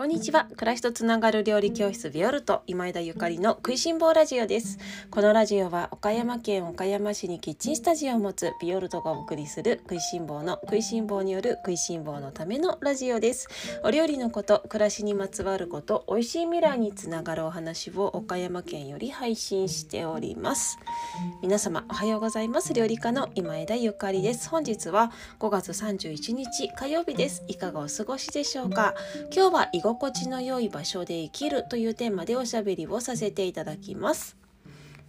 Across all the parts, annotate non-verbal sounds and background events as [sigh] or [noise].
こんにちは。暮らしとつながる料理教室ビオルト今枝ゆかりの食いしん坊ラジオです。このラジオは岡山県岡山市にキッチンスタジオを持つビオルトがお送りする食いしん坊の食いしん坊による食いしん坊のためのラジオです。お料理のこと暮らしにまつわること美味しい未来につながるお話を岡山県より配信しております。皆様おはようございます。料理家の今枝ゆかりです。本日は5月31日火曜日です。いかがお過ごしでしょうか？今日は心地の良い場所で生きるというテーマでおしゃべりをさせていただきます。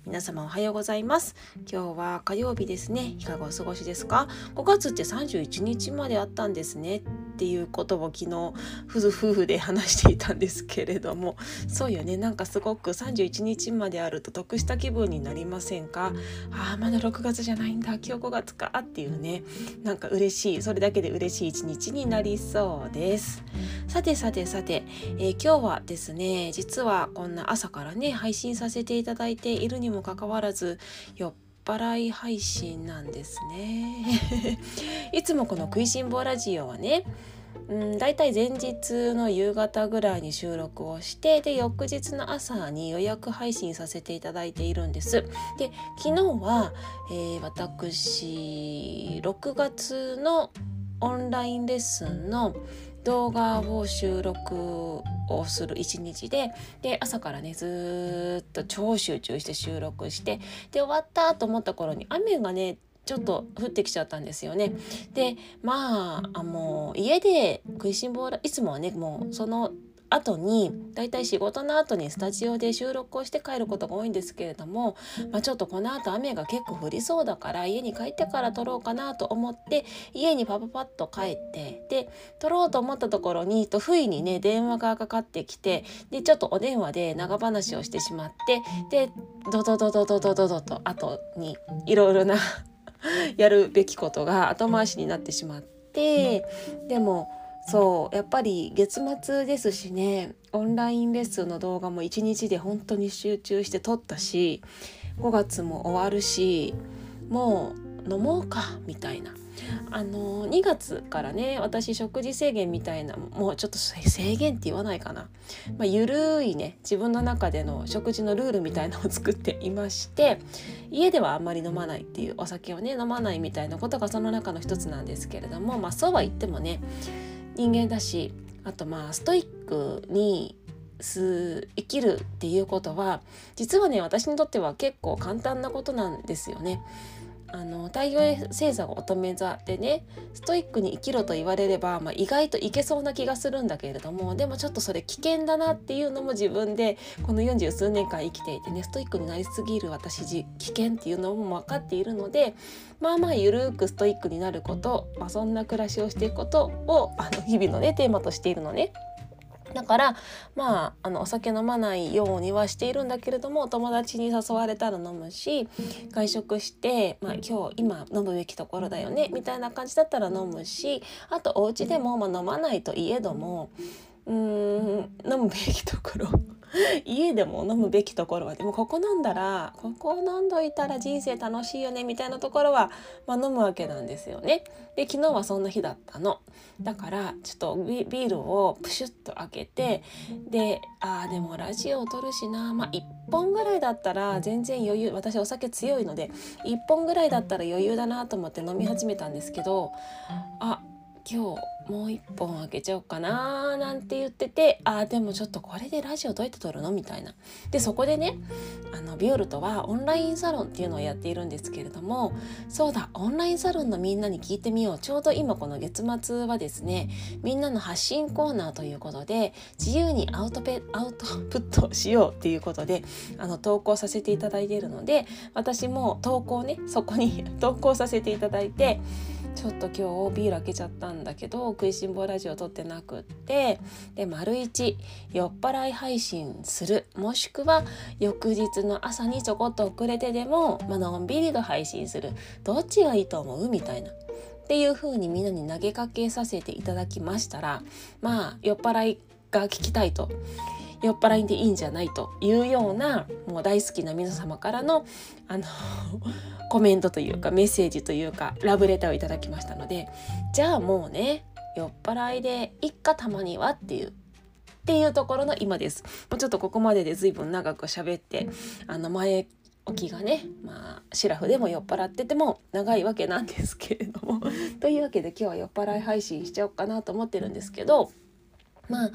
皆様おはようございます。今日は火曜日ですね。いかがお過ごしですか？5月って31日まであったんですね。っていうことを昨日夫婦で話していたんですけれども。そうよね。なんかすごく31日まであると得した気分になりませんか？あーまだ6月じゃないんだ。今日5月か。っていうね。なんか嬉しい。それだけで嬉しい一日になりそうです。さてさてさて、えー、今日はですね実はこんな朝からね配信させていただいているにもかかわらず酔っ払い配信なんですね [laughs] いつもこの食いしん坊ラジオはねうん、だいたい前日の夕方ぐらいに収録をしてで翌日の朝に予約配信させていただいているんです。で昨日は、えー、私6月のオンラインレッスンの動画を収録をする一日でで朝からねずっと超集中して収録してで終わったと思った頃に雨がねちょっと降ってきちゃったんですよね。でまああもう家で食いしん坊いつもはねもうその後にだいたい仕事の後にスタジオで収録をして帰ることが多いんですけれども、まあ、ちょっとこの後雨が結構降りそうだから家に帰ってから撮ろうかなと思って家にパパパッと帰ってで撮ろうと思ったところにと不意にね電話がかかってきてでちょっとお電話で長話をしてしまってでドドドドドドドドと後にいろいろな [laughs] やるべきことが後回しになってしまってでもそうやっぱり月末ですしねオンラインレッスンの動画も1日で本当に集中して撮ったし5月も終わるしもう飲もうかみたいな。あの2月からね私食事制限みたいなもうちょっと制限って言わないかな、まあ、ゆるいね自分の中での食事のルールみたいなのを作っていまして家ではあんまり飲まないっていうお酒をね飲まないみたいなことがその中の一つなんですけれどもまあそうは言ってもね人間だしあとまあストイックに生きるっていうことは実はね私にとっては結構簡単なことなんですよね。あの太陽星座が乙女座でねストイックに生きろと言われれば、まあ、意外といけそうな気がするんだけれどもでもちょっとそれ危険だなっていうのも自分でこの40数年間生きていてねストイックになりすぎる私危険っていうのも分かっているのでまあまあゆるくストイックになること、まあ、そんな暮らしをしていくことをあの日々のねテーマとしているのね。だからまああのお酒飲まないようにはしているんだけれども友達に誘われたら飲むし外食して、まあ、今日今飲むべきところだよねみたいな感じだったら飲むしあとお家でも、まあ、飲まないといえどもうーん飲むべきところ。家でも飲むべきところはでもここ飲んだらここ飲んどいたら人生楽しいよねみたいなところは、まあ、飲むわけなんですよね。で昨日はそんな日だったの。だからちょっとビールをプシュッと開けてであーでもラジオを撮るしなまあ1本ぐらいだったら全然余裕私お酒強いので1本ぐらいだったら余裕だなと思って飲み始めたんですけどあ今日もう一本開けちゃおうかななんて言っててあでもちょっとこれでラジオどうやって撮るのみたいな。でそこでねあのビオルとはオンラインサロンっていうのをやっているんですけれどもそうだオンラインサロンのみんなに聞いてみようちょうど今この月末はですねみんなの発信コーナーということで自由にアウトペアウトプットしようっていうことであの投稿させていただいているので私も投稿ねそこに [laughs] 投稿させていただいてちょっと今日ビール開けちゃったんだけど食いしん坊ラジオを撮ってなくってで丸一酔っ払い配信する。もしくは翌日の朝にちょこっと遅れてでも、まあのんびりと配信する。どっちがいいと思うみたいな。っていう風にみんなに投げかけさせていただきましたらまあ酔っ払いが聞きたいと。酔っ払いでいいんじゃないと。いうようなもう大好きな皆様からのあのコメントというかメッセージというかラブレターをいただきましたのでじゃあもうね酔っ払いで一家たまにはっていうっていうところの今です。もうちょっとここまでで随分長く喋ってあの前置きがねまあシラフでも酔っ払ってても長いわけなんですけれどもというわけで今日は酔っ払い配信しちゃおうかなと思ってるんですけどまあ、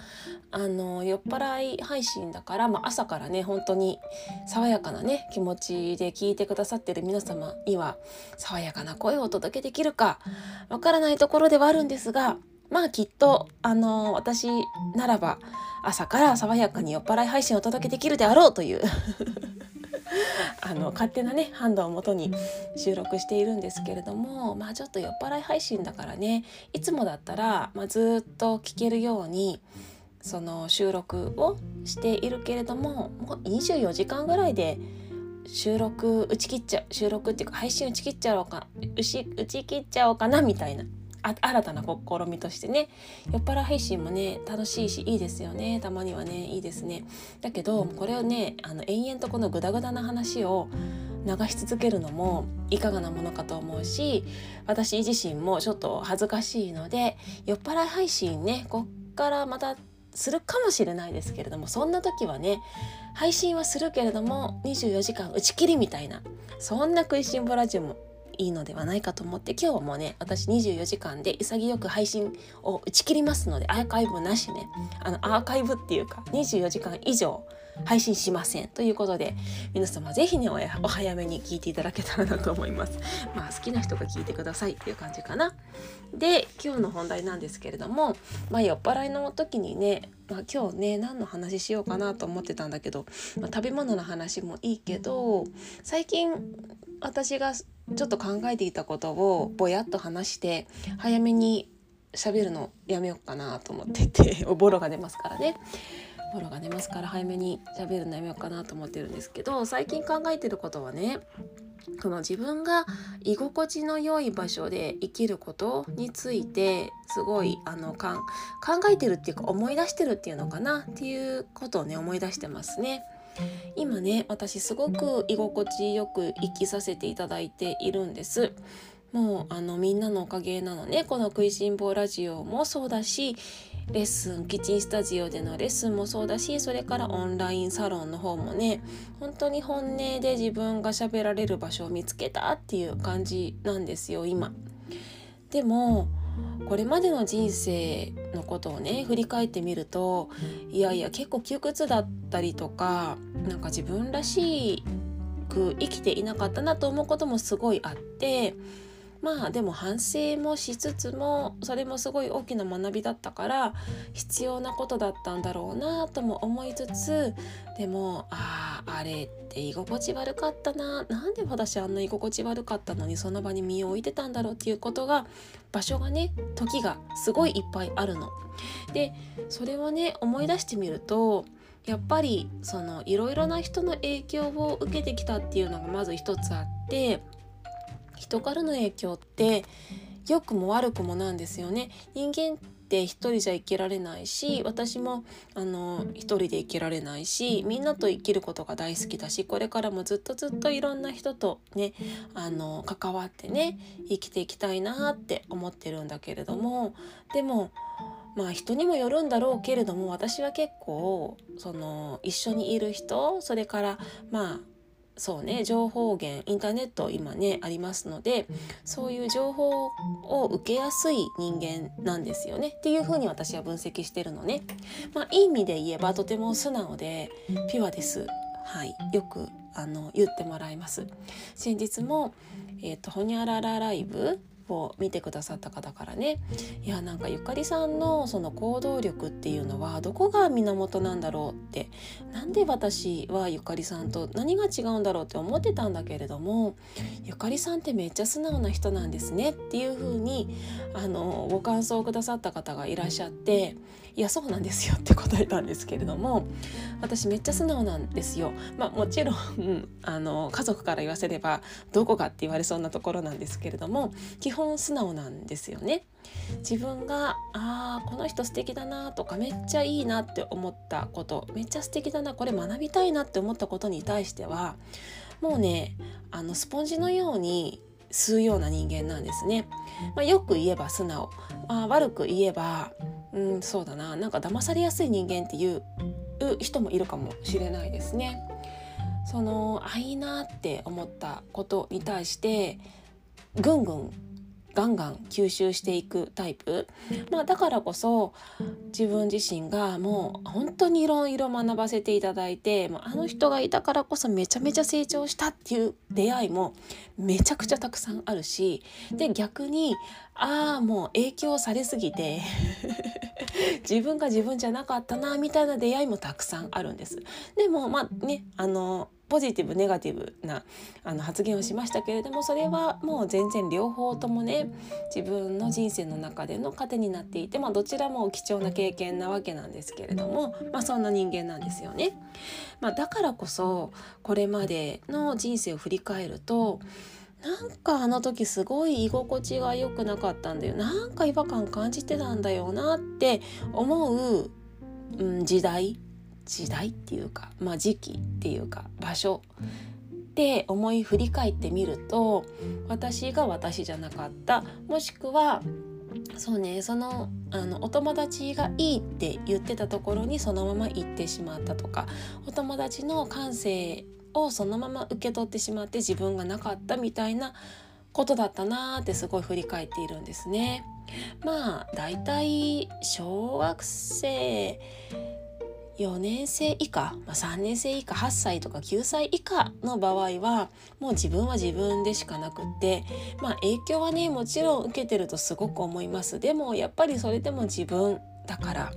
あの酔っ払い配信だから、まあ、朝からね本当に爽やかなね気持ちで聞いてくださってる皆様には爽やかな声をお届けできるかわからないところではあるんですがまあきっとあの私ならば朝から爽やかに酔っ払い配信をお届けできるであろうという。[laughs] あの勝手なね判断をもとに収録しているんですけれどもまあちょっと酔っ払い配信だからねいつもだったら、まあ、ずっと聞けるようにその収録をしているけれどももう24時間ぐらいで収録打ち切っちゃう収録っていうか配信打ち切っちゃおうか打ち打ち切っちゃおうかなみたいな。新たな試みとしてね。酔っ払い配信もね楽しいしいいですよね。たまにはねいいですね。だけどこれをねあの延々とこのグダグダな話を流し続けるのもいかがなものかと思うし私自身もちょっと恥ずかしいので酔っ払い配信ねこっからまたするかもしれないですけれどもそんな時はね配信はするけれども24時間打ち切りみたいなそんな食いしん坊ラジオもいいのではないかと思って今日はもうね私24時間で潔く配信を打ち切りますのでアーカイブなしねあのアーカイブっていうか24時間以上配信しません。ということで皆様是非ねお早めに聞いていただけたらなと思います。[laughs] まあ好きな人が聞いてください。っていう感じかな。で今日の本題なんですけれどもまあ酔っ払いの時にね、まあ、今日ね何の話しようかなと思ってたんだけど、まあ、食べ物の話もいいけど最近私がちょっと考えていたことをぼやっと話して早めに喋るのやめようかなと思ってて [laughs] ボロが出ますからねボロが出ますから早めに喋るのやめようかなと思ってるんですけど最近考えてることはねこの自分が居心地の良い場所で生きることについてすごいあの考えてるっていうか思い出してるっていうのかなっていうことをね思い出してますね。今ね私すごく居心地よく生きさせていただいているんですもうあのみんなのおかげなのねこの「食いしん坊ラジオ」もそうだしレッスンキッチンスタジオでのレッスンもそうだしそれからオンラインサロンの方もね本当に本音で自分が喋られる場所を見つけたっていう感じなんですよ今。でもこれまでの人生のことをね振り返ってみるといやいや結構窮屈だったりとかなんか自分らしく生きていなかったなと思うこともすごいあってまあでも反省もしつつもそれもすごい大きな学びだったから必要なことだったんだろうなとも思いつつでもあああれって居心地悪かったななんで私あんな居心地悪かったのにその場に身を置いてたんだろうっていうことが場所がね時がすごいいっぱいあるの。でそれをね思い出してみるとやっぱりそのいろいろな人の影響を受けてきたっていうのがまず一つあって人からの影響って良くも悪くもなんですよね。人間って一人じゃ生きられないし私もあの一人で生きられないしみんなと生きることが大好きだしこれからもずっとずっといろんな人とねあの関わってね生きていきたいなって思ってるんだけれどもでもまあ人にもよるんだろうけれども私は結構その一緒にいる人それからまあそうね情報源インターネット今ねありますのでそういう情報を受けやすい人間なんですよねっていうふうに私は分析してるのね。まあ、いい意味で言えばとても素直でピュアです。はい、よくあの言ってもらいます。先日もえっ、ー、とホニャララライブを見てくださった方からね。いやなんかゆかりさんのその行動力っていうのはどこが源なんだろうって。なんで私はゆかりさんと何が違うんだろうって思ってたんだけれどもゆかりさんってめっちゃ素直な人なんですねっていうふうにあのご感想をくださった方がいらっしゃっていやそうなんですよって答えたんですけれども私めっちゃ素直なんですよ。まあ、もちろん、[laughs] あの家族から言わせればどこかって言われそうなところなんですけれども基本素直なんですよね。自分があーこの人素敵だなとかめっちゃいいなって思ったことめっちゃ素敵だなこれ学びたいなって思ったことに対してはもうねあのスポンジのように吸うような人間なんですね。まあ、よく言えば素直、まあ、悪く言えばうんそうだななんか騙されやすい人間っていう人もいるかもしれないですね。そのあいいなって思ったことに対してぐんぐんガンガン吸収していくタイプ、まあ、だからこそ自分自身がもう本当にいろいろ学ばせていただいてもうあの人がいたからこそめちゃめちゃ成長したっていう出会いもめちゃくちゃたくさんあるしで逆にああもう影響されすぎて [laughs] 自分が自分じゃなかったなみたいな出会いもたくさんあるんです。でもまあねあのポジティブネガティブなあの発言をしましたけれどもそれはもう全然両方ともね自分の人生の中での糧になっていて、まあ、どちらも貴重な経験なわけなんですけれども、まあ、そんな人間なんですよね。まあ、だからこそこれまでの人生を振り返るとなんかあの時すごい居心地が良くなかったんだよなんか違和感感じてたんだよなって思う、うん、時代時代っていうか、まあ、時期っていうか場所で思い振り返ってみると私が私じゃなかったもしくはそうねそのあのお友達がいいって言ってたところにそのまま行ってしまったとかお友達の感性をそのまま受け取ってしまって自分がなかったみたいなことだったなーってすごい振り返っているんですね。まあだいたい小学生4年生以下、まあ、3年生以下8歳とか9歳以下の場合はもう自分は自分でしかなくってまあ影響はねもちろん受けてるとすごく思います。でもやっぱりそれでも自分だから。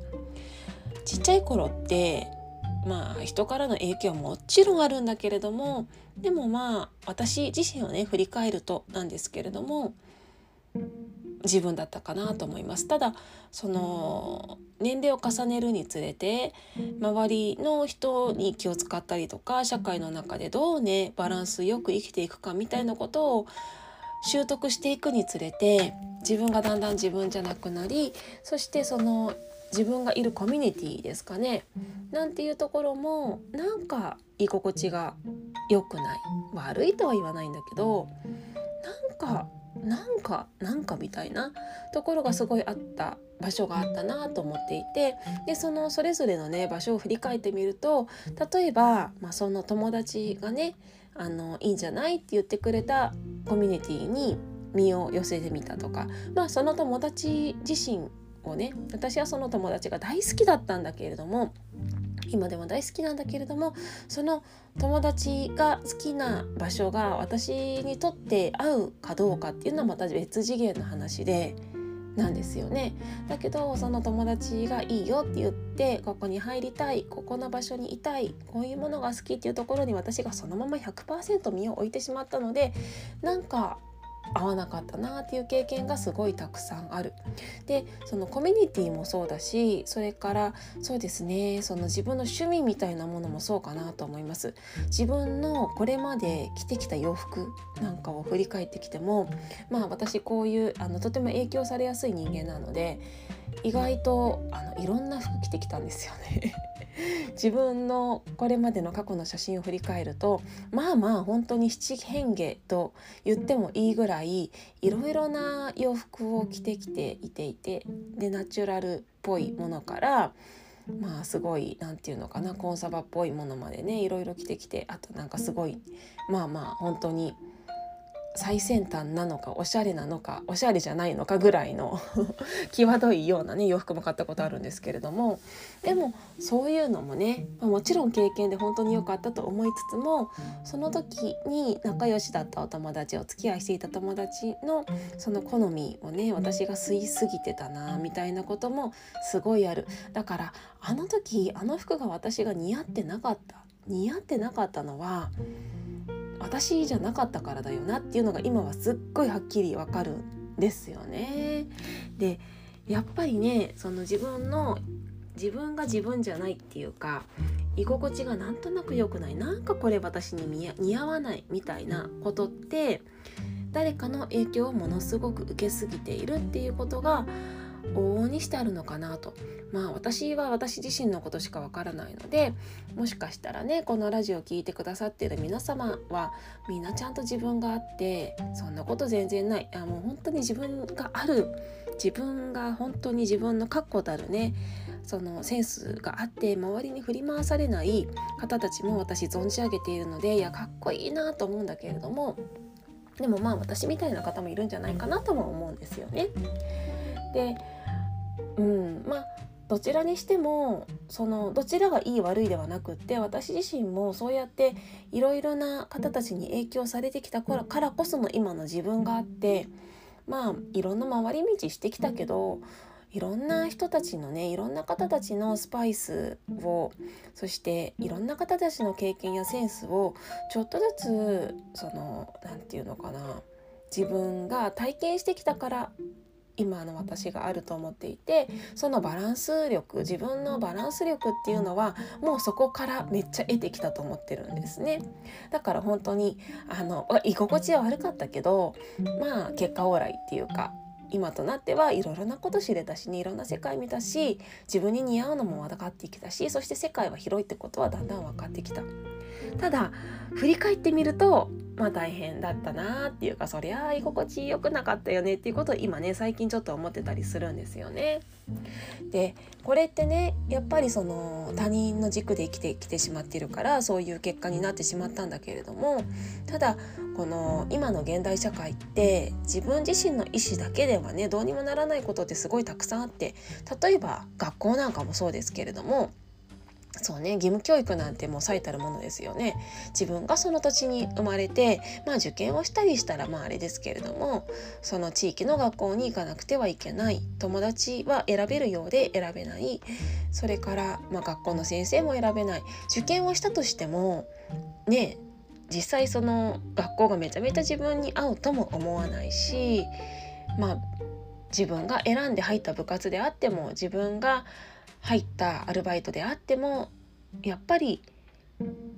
ちっちゃい頃ってまあ人からの影響はもちろんあるんだけれどもでもまあ私自身をね振り返るとなんですけれども自分だったかなと思います。ただその年齢を重ねるにつれて周りの人に気を使ったりとか社会の中でどうねバランスよく生きていくかみたいなことを習得していくにつれて自分がだんだん自分じゃなくなりそしてその自分がいるコミュニティですかねなんていうところもなんか居心地が良くない。悪いとは言わないんだけどなんかなんかなんかみたいなところがすごいあった場所があったなと思っていてでそのそれぞれのね場所を振り返ってみると例えば、まあ、その友達がねあのいいんじゃないって言ってくれたコミュニティに身を寄せてみたとか、まあ、その友達自身をね私はその友達が大好きだったんだけれども今でも大好きなんだけれどもその友達が好きな場所が私にとって合うかどうかっていうのはまた別次元の話で。なんですよねだけどその友達がいいよって言ってここに入りたいここの場所にいたいこういうものが好きっていうところに私がそのまま100%身を置いてしまったのでなんか合わなかったなっていう経験がすごいたくさんある。でそのコミュニティもそうだしそれからそうですねその自分の趣味みたいなものもそうかなと思います。自分のこれまで着てきた洋服なんかを振り返ってきてもまあ私こういうあのとても影響されやすい人間なので意外とあのいろんな服着てきたんですよね [laughs] 自分のこれまでの過去の写真を振り返るとまあまあ本当に七変化と言ってもいいぐらいいろいろな洋服を着てきていていてでナチュラルっぽいものからまあすごい何て言うのかなコンサバっぽいものまでねいろいろ着てきてあとなんかすごいまあまあ本当に最先端なのかおしゃれなのかおしゃれじゃないのかぐらいの [laughs] 際どいようなね洋服も買ったことあるんですけれども。でもそういうのもね、もちろん経験で本当に良かったと思いつつもその時に仲良しだったお友達お付き合いしていた友達のその好みをね私が吸いすぎてたなみたいなこともすごいある。だからあの時あの服が私が似合ってなかった似合ってなかったのは私じゃなかったからだよなっていうのが今はすっごいはっきりわかるんですよね。でやっぱりねその自分の自分が自分じゃないっていうか居心地がなんとなく良くないなんかこれ私に似合わないみたいなことって誰かの影響をものすごく受けすぎているっていうことが往々にしてあるのかなと。まあ私は私自身のことしかわからないのでもしかしたらねこのラジオを聴いてくださっている皆様はみんなちゃんと自分があってそんなこと全然ない。あもう本当に自分がある。自分が本当に自分の確固たるねそのセンスがあって周りに振り回されない方たちも私存じ上げているのでいやかっこいいなと思うんだけれどもでもまあ私みたいな方もいるんじゃないかなとも思うんですよね。でうんまあどちらにしてもそのどちらがいい悪いではなくって私自身もそうやっていろいろな方たちに影響されてきたからこその今の自分があってまあいろんな回り道してきたけどいろんな人たちのねいろんな方たちのスパイスをそしていろんな方たちの経験やセンスをちょっとずつその何て言うのかな自分が体験してきたから今の私があると思っていてそのバランス力自分のバランス力っていうのはもうそこからめっちゃ得てきたと思ってるんですね。だから本当にあの居心地は悪かったけどまあ結果オーライっていうか今となってはいろいろなこと知れたしねいろんな世界見たし自分に似合うのも分かってきたしそして世界は広いってことはだんだん分かってきた。ただ振り返ってみるとまあ大変だったなっていうかそりゃあ居心地良くなかったよねっていうことを今ね最近ちょっと思ってたりするんですよね。でこれってねやっぱりその他人の軸で生きてきてしまってるからそういう結果になってしまったんだけれどもただこの今の現代社会って自分自身の意思だけではねどうにもならないことってすごいたくさんあって例えば学校なんかもそうですけれどもそうね義務教育なんてもう最たるものですよね。自分がその土地に生まれてまあ受験をしたりしたらまああれですけれどもその地域の学校に行かなくてはいけない。友達は選べるようで選べない。それから、まあ、学校の先生も選べない。受験をしたとしてもね実際その学校がめちゃめちゃ自分に合うとも思わないしまあ自分が選んで入った部活であっても自分が入ったアルバイトであってもやっぱり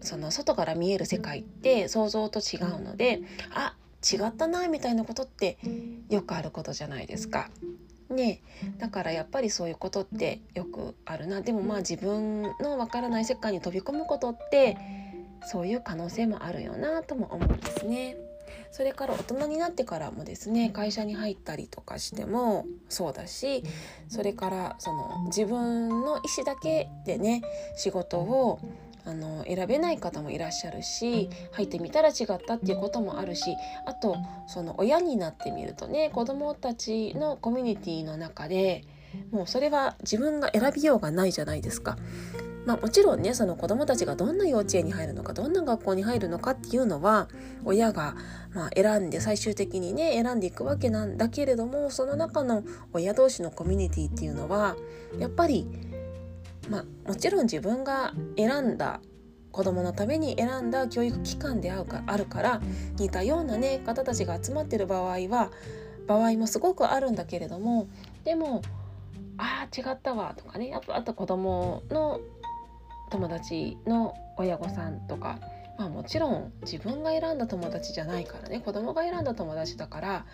その外から見える世界って想像と違うのであ違ったなみたいなことってよくあることじゃないですか。ねだからやっぱりそういうことってよくあるなでもまあ自分のわからない世界に飛び込むことってそういう可能性もあるよなとも思うんですね。それから大人になってからもですね会社に入ったりとかしてもそうだしそれからその自分の意思だけでね仕事をあの選べない方もいらっしゃるし入ってみたら違ったっていうこともあるしあとその親になってみるとね子どもたちのコミュニティの中でもうそれは自分が選びようがないじゃないですか。まあ、もちろんねその子どもたちがどんな幼稚園に入るのかどんな学校に入るのかっていうのは親がま選んで最終的にね選んでいくわけなんだけれどもその中の親同士のコミュニティっていうのはやっぱり、まあ、もちろん自分が選んだ子供のために選んだ教育機関であるから似たようなね方たちが集まってる場合は場合もすごくあるんだけれどもでもああ違ったわとかねあとあと子供の友達の親御さんとか、まあ、もちろん自分が選んだ友達じゃないからね子供が選んだ友達だから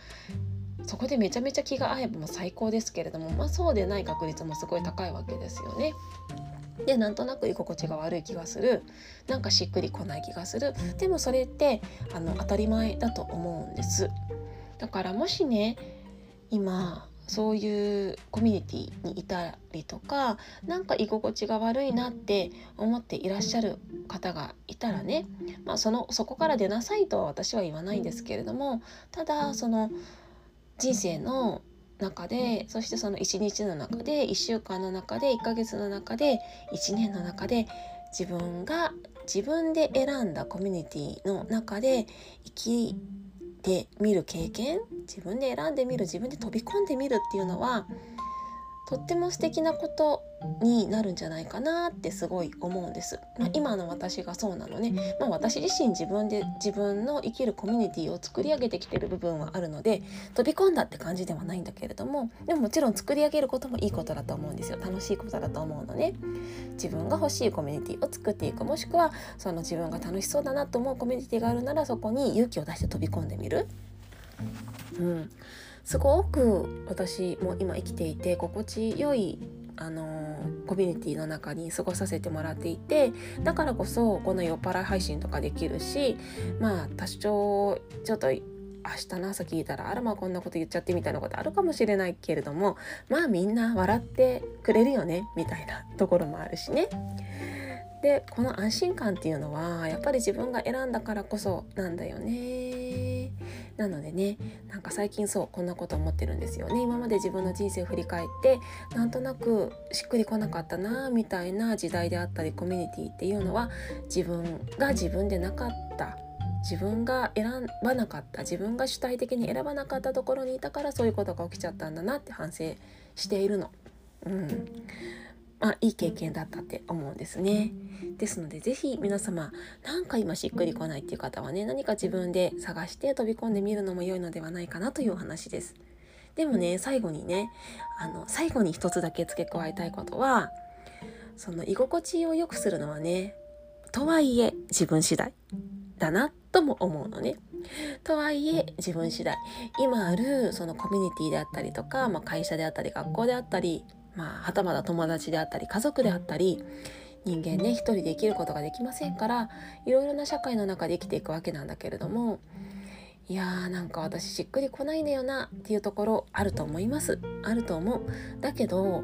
そこでめちゃめちゃ気が合えばもう最高ですけれども、まあ、そうでない確率もすごい高いわけですよね。でなんとなく居心地が悪い気がする。なんかしっくりこない気がする。でもそれってあの当たり前だと思うんです。だからもしね今そういうコミュニティにいたりとか何か居心地が悪いなって思っていらっしゃる方がいたらね、まあ、そのそこから出なさいとは私は言わないんですけれどもただその人生の中でそしてその1日の中で1週間の中で1ヶ月の中で1年の中で自分が自分で選んだコミュニティの中で生きてみる経験自分で選んでみる自分で飛び込んでみるっていうのはとっても素敵なことになるんじゃないかなってすごい思うんです。まあ、今の私がそうなのね、まあ、私自身自分で自分の生きるコミュニティを作り上げてきてる部分はあるので飛び込んだって感じではないんだけれどもでももちろん作り上げることもいいことだと思うんですよ楽しいことだと思うのね。自分が欲しいコミュニティを作っていくもしくはその自分が楽しそうだなと思うコミュニティがあるならそこに勇気を出して飛び込んでみる。うんすごく私も今生きていて心地よいあのコミュニティの中に過ごさせてもらっていてだからこそこの酔っ払い配信とかできるしまあ多少ちょっと明日の朝聞いたらあらまあこんなこと言っちゃってみたいなことあるかもしれないけれどもまあみんな笑ってくれるよねみたいなところもあるしね。でこの安心感っていうのはやっぱり自分が選んだからこそなんだよね。なのでねなんか最近そうこんなこと思ってるんですよね。今まで自分の人生を振り返ってなんとなくしっくりこなかったなみたいな時代であったりコミュニティっていうのは自分が自分でなかった。自分が選ばなかった。自分が主体的に選ばなかったところにいたからそういうことが起きちゃったんだなって反省しているの。うん。まあ、いい経験だったって思うんですね。ですので是非皆様なんか今しっくりこないっていう方はね何か自分で探して飛び込んでみるのも良いのではないかなというお話です。でもね最後にねあの最後に一つだけ付け加えたいことはその居心地を良くするのはねとはいえ自分次第だなとも思うのね。とはいえ自分次第今あるそのコミュニティであったりとか、まあ、会社であったり学校であったりまあ、はたまた友達であったり家族であったり人間ね一人で生きることができませんからいろいろな社会の中で生きていくわけなんだけれどもいやーなんか私しっくりこないんだよなっていうところあると思います。あると思う。だけど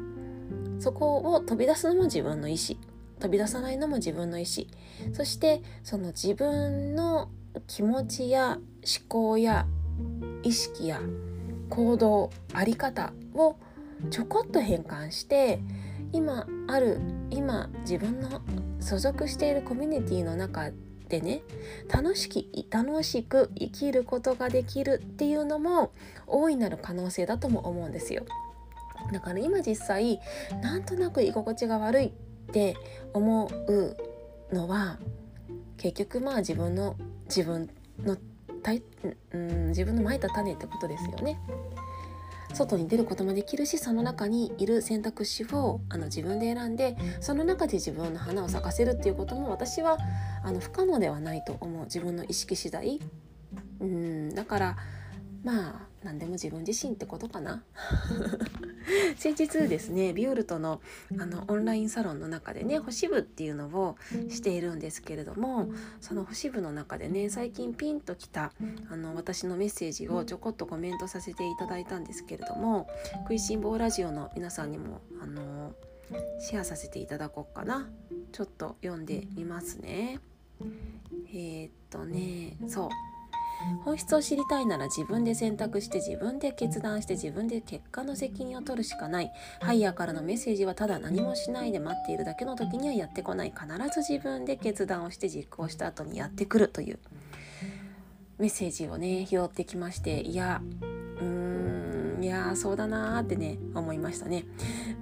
そこを飛び出すのも自分の意思飛び出さないのも自分の意思そしてその自分の気持ちや思考や意識や行動あり方をちょこっと変換して今ある今自分の所属しているコミュニティの中でね楽しき楽しく生きることができるっていうのも大いなる可能性だとも思うんですよ。だから今実際なんとなく居心地が悪いって思うのは結局まあ自分の自分のうん自分のまいた種ってことですよね。外に出ることもできるしその中にいる選択肢をあの自分で選んでその中で自分の花を咲かせるっていうことも私はあの不可能ではないと思う。自分の意識次第。うん。だからまあ何でも自分自身ってことかな。[laughs] 先日ですねビオルトのあのオンラインサロンの中でね星部っていうのをしているんですけれどもその星部の中でね最近ピンときたあの私のメッセージをちょこっとコメントさせていただいたんですけれども食いしん坊ラジオの皆さんにもあのシェアさせていただこうかな。ちょっと読んでみますね。えー、っとねそう。本質を知りたいなら自分で選択して自分で決断して自分で結果の責任を取るしかない。ハイヤーからのメッセージはただ何もしないで待っているだけの時にはやってこない。必ず自分で決断をして実行した後にやってくるという。メッセージをね拾ってきましていやうーんいやそうだなーってね思いましたね。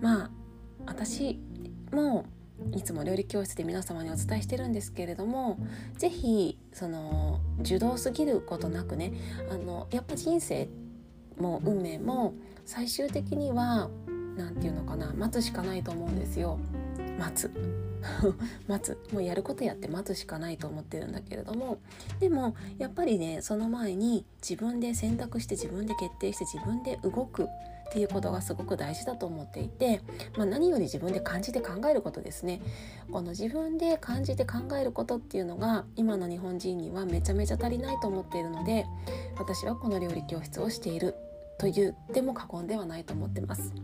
まあ私もいつも料理教室で皆様にお伝えしてるんですけれども是非その受動すぎることなくねあのやっぱ人生も運命も最終的には何て言うのかな待つしかないと思うんですよ。待つ。[laughs] 待つ。もうやることやって待つしかないと思ってるんだけれどもでもやっぱりねその前に自分で選択して自分で決定して自分で動く。っていうことがすごく大事だと思っていて、まあ、何より自分で感じて考えることですね。この自分で感じて考えることっていうのが今の日本人にはめちゃめちゃ足りないと思っているので私はこの料理教室をしていると言っても過言ではないと思ってます。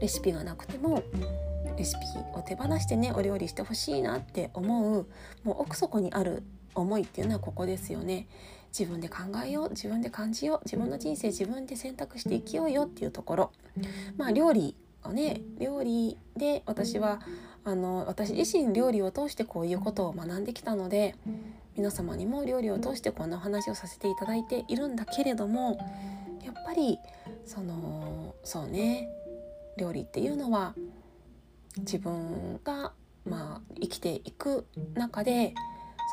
レシピがなくてもレシピを手放してねお料理してほしいなって思うもう奥底にある思いっていうのはここですよね。自分で考えよう自分で感じよう自分の人生自分で選択して生きようよっていうところ。まあ料理をね料理で私はあの私自身料理を通してこういうことを学んできたので皆様にも料理を通してこんなお話をさせていただいているんだけれどもやっぱりそのそうね料理っていうのは自分がまあ生きていく中で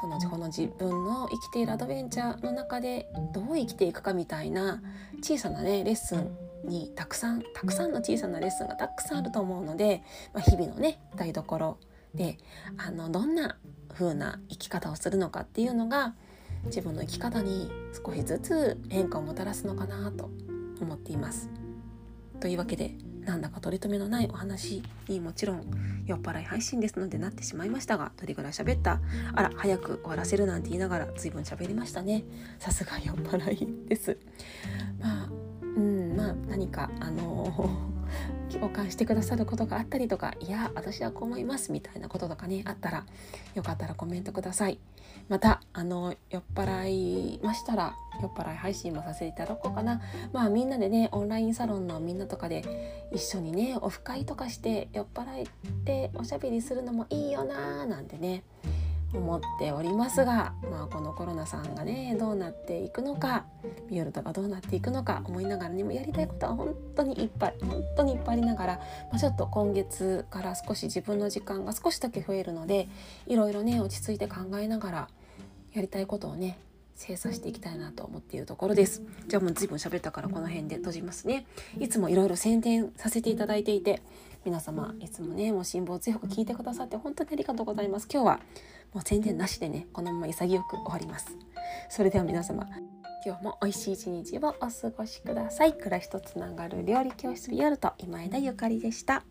そのこの自分の生きているアドベンチャーの中でどう生きていくかみたいな小さなねレッスンにたくさんたくさんの小さなレッスンがたくさんあると思うので、まあ、日々のね台所であのどんな風な生き方をするのかっていうのが自分の生き方に少しずつ変化をもたらすのかなと思っています。というわけでなんだか取り留めのないお話にもちろん酔っ払い配信ですのでなってしまいましたがどれぐらい喋った。あら早く終わらせるなんて言いながら随分喋りましたね。さすが酔っ払いです。まあうんまあ何かあのー [laughs] 共感してくださることがあったりとかいや私はこう思いますみたいなこととかねあったらよかったらコメントください。またあの酔っ払いましたら酔っ払い配信もさせていただこうかな。まあみんなでねオンラインサロンのみんなとかで一緒にねオフ会とかして酔っ払っておしゃべりするのもいいよなーなんてね思っておりますが、まあ、このコロナさんがねどうなっていくのかビオルトがどうなっていくのか思いながらにもやりたいことは本当にいっぱい本当にいっぱいありながら、まあ、ちょっと今月から少し自分の時間が少しだけ増えるのでいろいろね落ち着いて考えながらやりたいことをね精査していきたいなと思っているところです。じゃあもう随分喋ったからこの辺で閉じますね。いつもいろいろ宣伝させていただいていて皆様いつもねもう辛抱強く聞いてくださって本当にありがとうございます。今日はもう宣伝なしでねこのまま潔く終わります。それでは皆様今日も美味しい一日をお過ごしください。暮らしとつながる料理教室ビオルト今枝ゆかりでした。